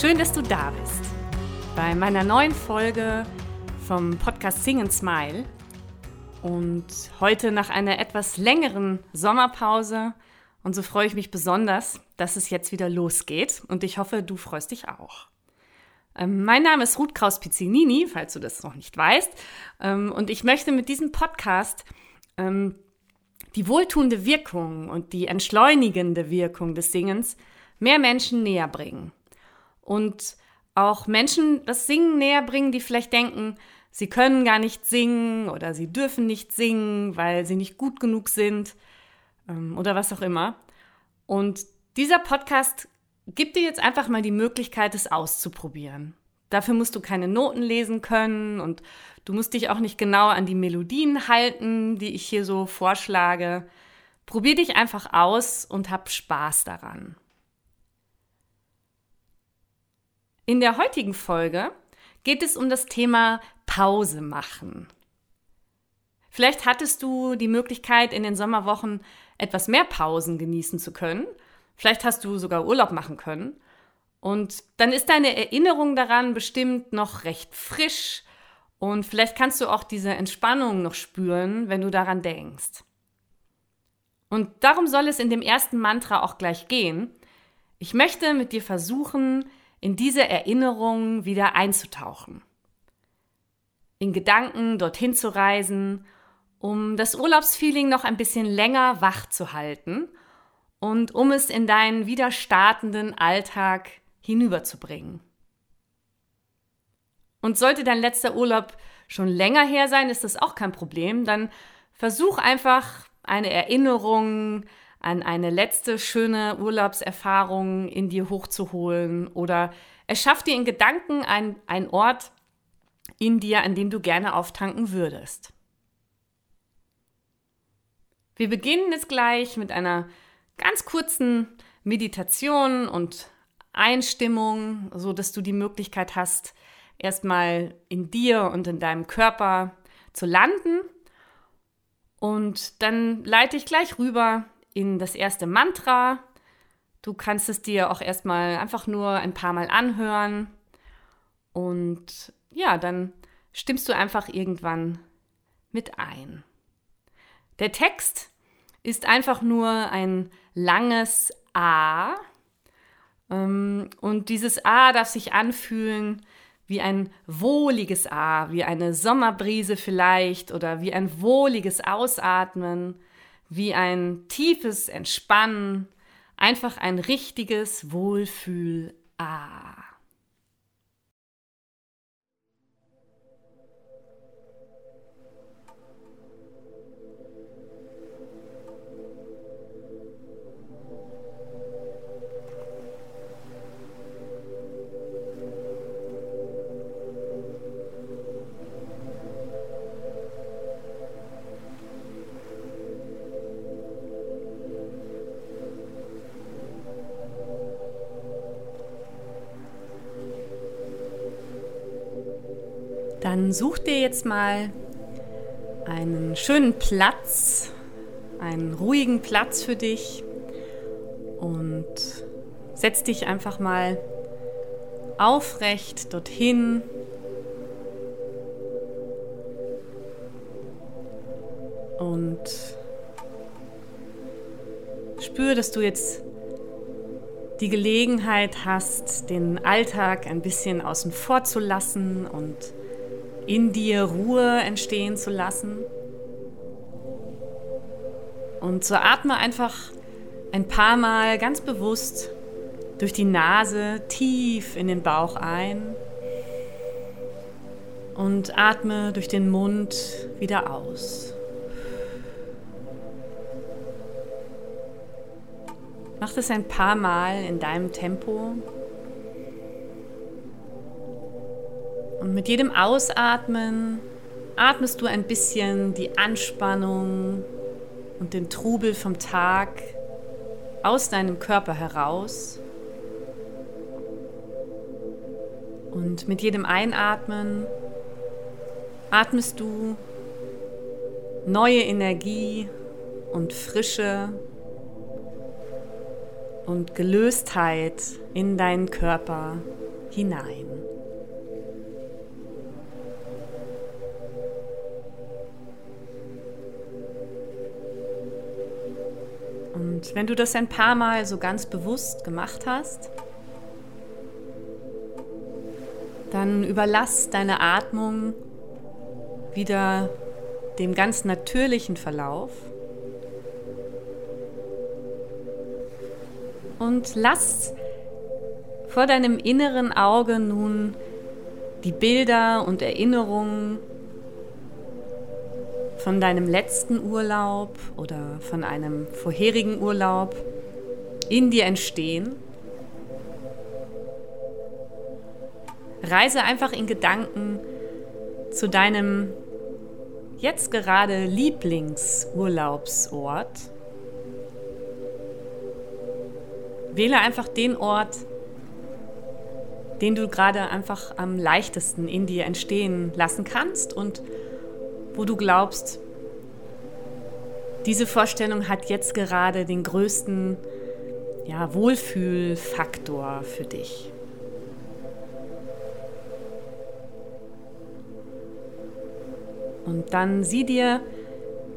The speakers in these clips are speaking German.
Schön, dass du da bist. Bei meiner neuen Folge vom Podcast Sing and Smile. Und heute nach einer etwas längeren Sommerpause. Und so freue ich mich besonders, dass es jetzt wieder losgeht. Und ich hoffe, du freust dich auch. Ähm, mein Name ist Ruth Kraus-Pizzinini, falls du das noch nicht weißt. Ähm, und ich möchte mit diesem Podcast ähm, die wohltuende Wirkung und die entschleunigende Wirkung des Singens mehr Menschen näher bringen. Und auch Menschen das Singen näher bringen, die vielleicht denken, sie können gar nicht singen oder sie dürfen nicht singen, weil sie nicht gut genug sind ähm, oder was auch immer. Und dieser Podcast gibt dir jetzt einfach mal die Möglichkeit, es auszuprobieren. Dafür musst du keine Noten lesen können und du musst dich auch nicht genau an die Melodien halten, die ich hier so vorschlage. Probier dich einfach aus und hab Spaß daran. In der heutigen Folge geht es um das Thema Pause machen. Vielleicht hattest du die Möglichkeit, in den Sommerwochen etwas mehr Pausen genießen zu können. Vielleicht hast du sogar Urlaub machen können. Und dann ist deine Erinnerung daran bestimmt noch recht frisch und vielleicht kannst du auch diese Entspannung noch spüren, wenn du daran denkst. Und darum soll es in dem ersten Mantra auch gleich gehen. Ich möchte mit dir versuchen, in diese Erinnerung wieder einzutauchen. In Gedanken dorthin zu reisen, um das Urlaubsfeeling noch ein bisschen länger wach zu halten und um es in deinen wieder startenden Alltag hinüberzubringen. Und sollte dein letzter Urlaub schon länger her sein, ist das auch kein Problem. Dann versuch einfach eine Erinnerung an eine letzte schöne Urlaubserfahrung in dir hochzuholen oder erschaff dir in Gedanken einen Ort in dir, an dem du gerne auftanken würdest. Wir beginnen jetzt gleich mit einer ganz kurzen Meditation und Einstimmung, so dass du die Möglichkeit hast, erstmal in dir und in deinem Körper zu landen. Und dann leite ich gleich rüber in das erste Mantra. Du kannst es dir auch erstmal einfach nur ein paar Mal anhören. Und ja, dann stimmst du einfach irgendwann mit ein. Der Text ist einfach nur ein langes A. Ähm, und dieses A darf sich anfühlen wie ein wohliges A, wie eine Sommerbrise vielleicht oder wie ein wohliges Ausatmen, wie ein tiefes Entspannen, einfach ein richtiges Wohlfühl-A. Dann such dir jetzt mal einen schönen Platz, einen ruhigen Platz für dich und setz dich einfach mal aufrecht dorthin. Und spür, dass du jetzt die Gelegenheit hast, den Alltag ein bisschen außen vor zu lassen und in dir Ruhe entstehen zu lassen. Und so atme einfach ein paar Mal ganz bewusst durch die Nase tief in den Bauch ein und atme durch den Mund wieder aus. Mach das ein paar Mal in deinem Tempo. Und mit jedem Ausatmen atmest du ein bisschen die Anspannung und den Trubel vom Tag aus deinem Körper heraus. Und mit jedem Einatmen atmest du neue Energie und Frische und Gelöstheit in deinen Körper hinein. Wenn du das ein paar Mal so ganz bewusst gemacht hast, dann überlass deine Atmung wieder dem ganz natürlichen Verlauf. Und lass vor deinem inneren Auge nun die Bilder und Erinnerungen von deinem letzten Urlaub oder von einem vorherigen Urlaub in dir entstehen. Reise einfach in Gedanken zu deinem jetzt gerade Lieblingsurlaubsort. Wähle einfach den Ort, den du gerade einfach am leichtesten in dir entstehen lassen kannst und wo du glaubst, diese Vorstellung hat jetzt gerade den größten ja, Wohlfühlfaktor für dich. Und dann sieh dir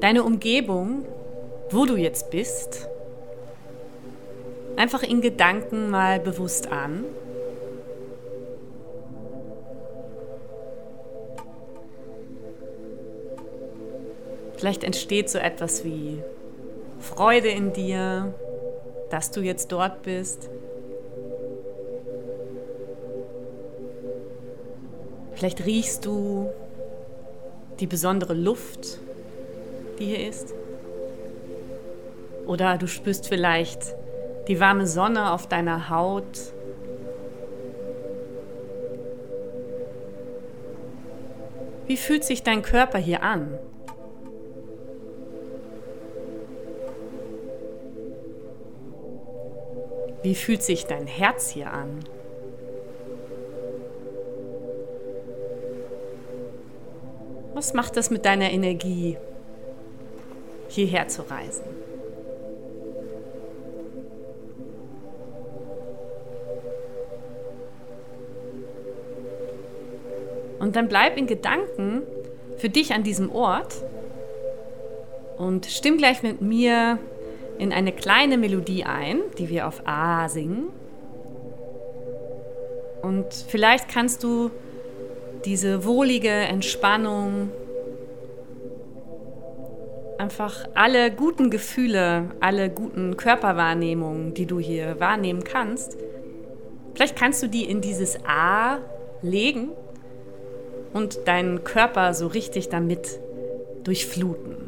deine Umgebung, wo du jetzt bist, einfach in Gedanken mal bewusst an. Vielleicht entsteht so etwas wie Freude in dir, dass du jetzt dort bist. Vielleicht riechst du die besondere Luft, die hier ist. Oder du spürst vielleicht die warme Sonne auf deiner Haut. Wie fühlt sich dein Körper hier an? Wie fühlt sich dein Herz hier an? Was macht das mit deiner Energie, hierher zu reisen? Und dann bleib in Gedanken für dich an diesem Ort und stimm gleich mit mir in eine kleine Melodie ein, die wir auf A singen. Und vielleicht kannst du diese wohlige Entspannung, einfach alle guten Gefühle, alle guten Körperwahrnehmungen, die du hier wahrnehmen kannst, vielleicht kannst du die in dieses A legen und deinen Körper so richtig damit durchfluten.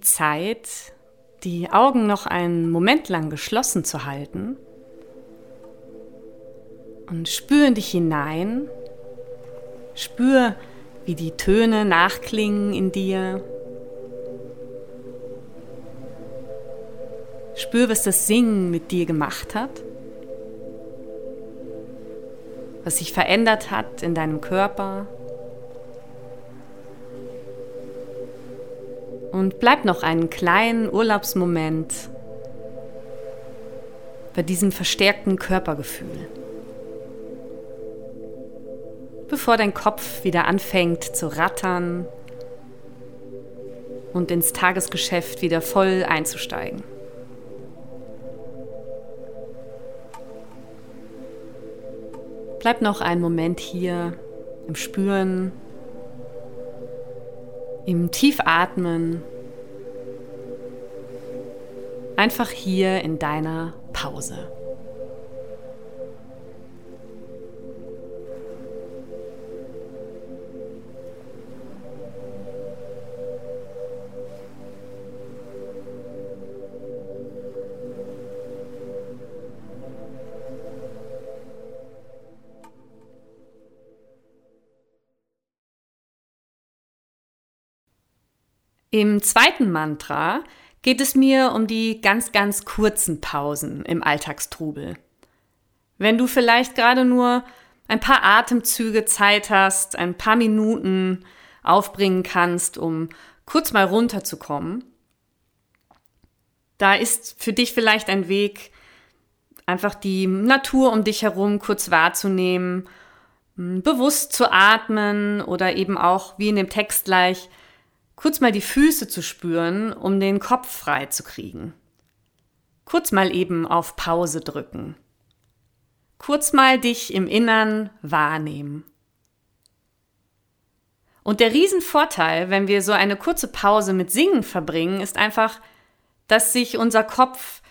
Zeit, die Augen noch einen Moment lang geschlossen zu halten und spür in dich hinein. Spür, wie die Töne nachklingen in dir. Spür, was das Singen mit dir gemacht hat, was sich verändert hat in deinem Körper. Und bleib noch einen kleinen Urlaubsmoment bei diesem verstärkten Körpergefühl bevor dein Kopf wieder anfängt zu rattern und ins Tagesgeschäft wieder voll einzusteigen. Bleib noch einen Moment hier im Spüren, im Tiefatmen, einfach hier in deiner Pause. Im zweiten Mantra geht es mir um die ganz, ganz kurzen Pausen im Alltagstrubel. Wenn du vielleicht gerade nur ein paar Atemzüge Zeit hast, ein paar Minuten aufbringen kannst, um kurz mal runterzukommen, da ist für dich vielleicht ein Weg, einfach die Natur um dich herum kurz wahrzunehmen, bewusst zu atmen oder eben auch, wie in dem Text gleich, kurz mal die Füße zu spüren, um den Kopf frei zu kriegen. Kurz mal eben auf Pause drücken. Kurz mal dich im Innern wahrnehmen. Und der Riesenvorteil, wenn wir so eine kurze Pause mit Singen verbringen, ist einfach, dass sich unser Kopf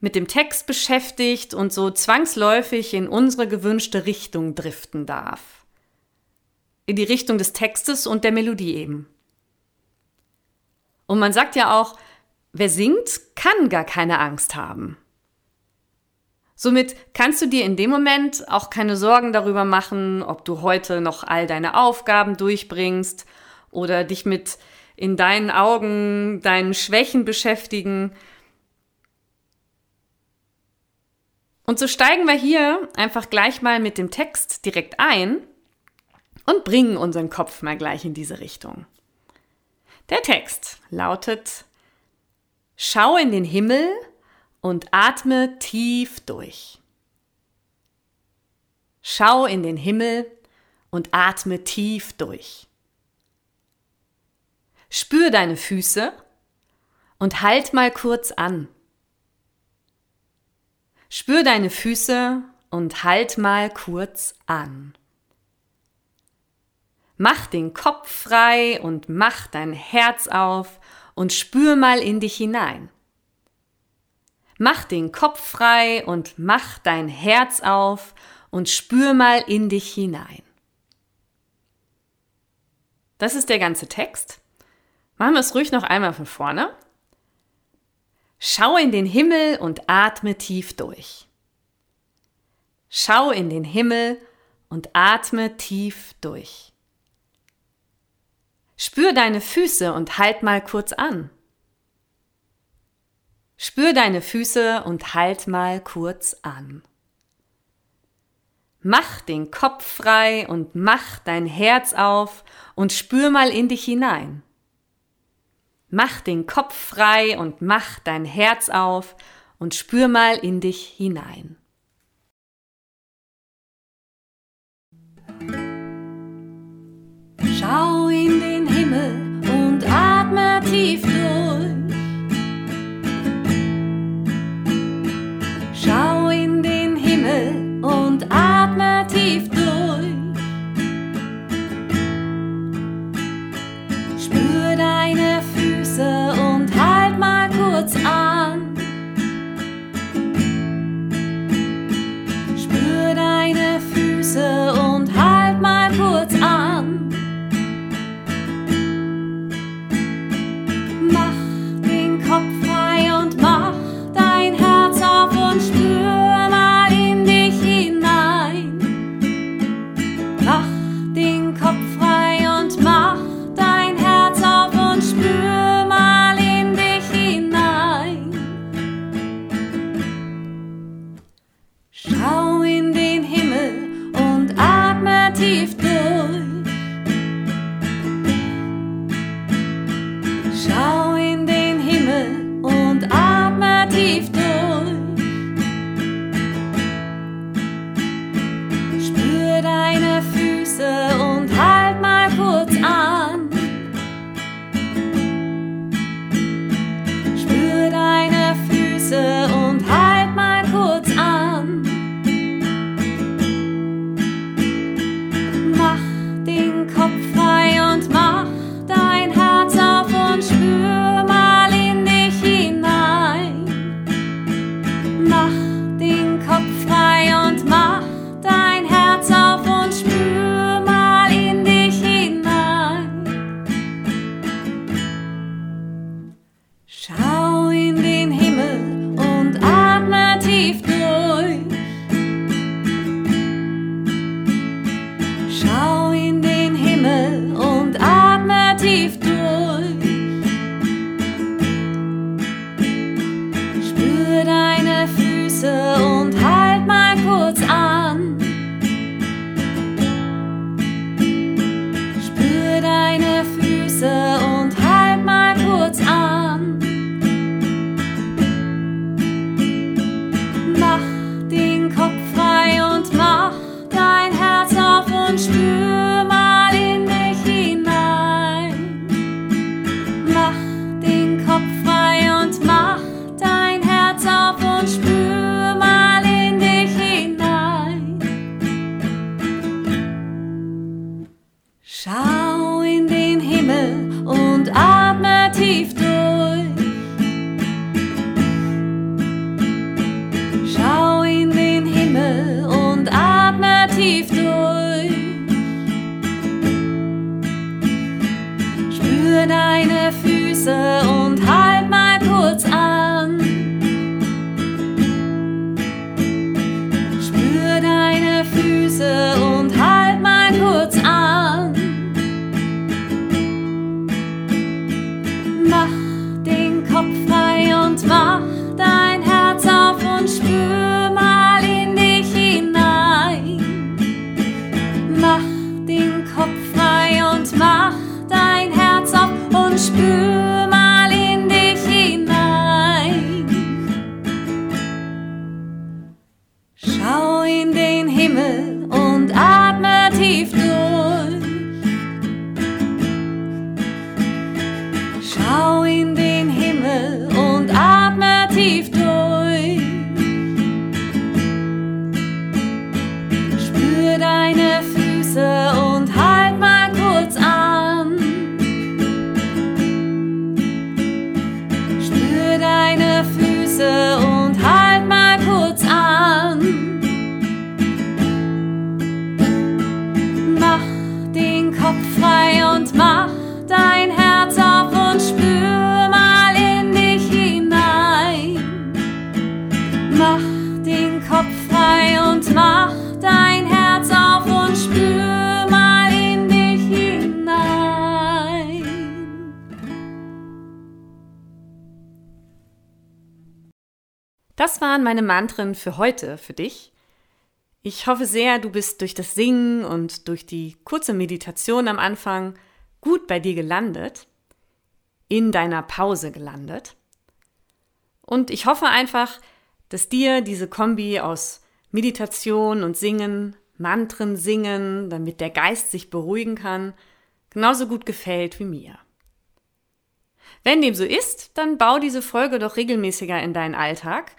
mit dem Text beschäftigt und so zwangsläufig in unsere gewünschte Richtung driften darf. In die Richtung des Textes und der Melodie eben. Und man sagt ja auch, wer singt, kann gar keine Angst haben. Somit kannst du dir in dem Moment auch keine Sorgen darüber machen, ob du heute noch all deine Aufgaben durchbringst oder dich mit in deinen Augen deinen Schwächen beschäftigen. Und so steigen wir hier einfach gleich mal mit dem Text direkt ein und bringen unseren Kopf mal gleich in diese Richtung. Der Text lautet, Schau in den Himmel und atme tief durch. Schau in den Himmel und atme tief durch. Spür deine Füße und halt mal kurz an. Spür deine Füße und halt mal kurz an. Mach den Kopf frei und mach dein Herz auf und spür mal in dich hinein. Mach den Kopf frei und mach dein Herz auf und spür mal in dich hinein. Das ist der ganze Text. Machen wir es ruhig noch einmal von vorne. Schau in den Himmel und atme tief durch. Schau in den Himmel und atme tief durch. Spür deine Füße und halt mal kurz an. Spür deine Füße und halt mal kurz an. Mach den Kopf frei und mach dein Herz auf und spür mal in dich hinein. Mach den Kopf frei und mach dein Herz auf und spür mal in dich hinein. Schau in den Füße Schau in den Himmel und atme tief Das waren meine Mantren für heute, für dich. Ich hoffe sehr, du bist durch das Singen und durch die kurze Meditation am Anfang gut bei dir gelandet, in deiner Pause gelandet. Und ich hoffe einfach, dass dir diese Kombi aus Meditation und Singen, Mantren singen, damit der Geist sich beruhigen kann, genauso gut gefällt wie mir. Wenn dem so ist, dann bau diese Folge doch regelmäßiger in deinen Alltag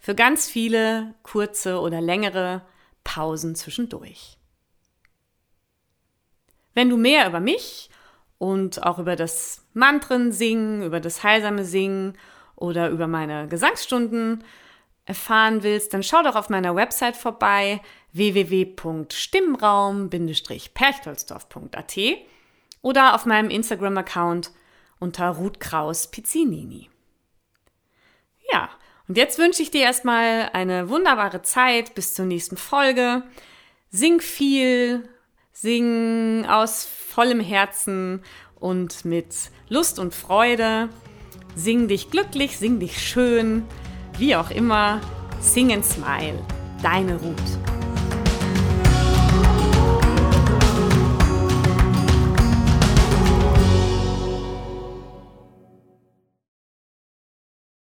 für ganz viele kurze oder längere Pausen zwischendurch. Wenn du mehr über mich und auch über das Mantren singen, über das heilsame Singen oder über meine Gesangsstunden erfahren willst, dann schau doch auf meiner Website vorbei www.stimmraum-perchtoldsdorf.at oder auf meinem Instagram-Account unter Ruth Kraus Pizzinini. Ja, und jetzt wünsche ich dir erstmal eine wunderbare Zeit bis zur nächsten Folge. Sing viel, sing aus vollem Herzen und mit Lust und Freude. Sing dich glücklich, sing dich schön, wie auch immer. Sing and smile. deine Ruth.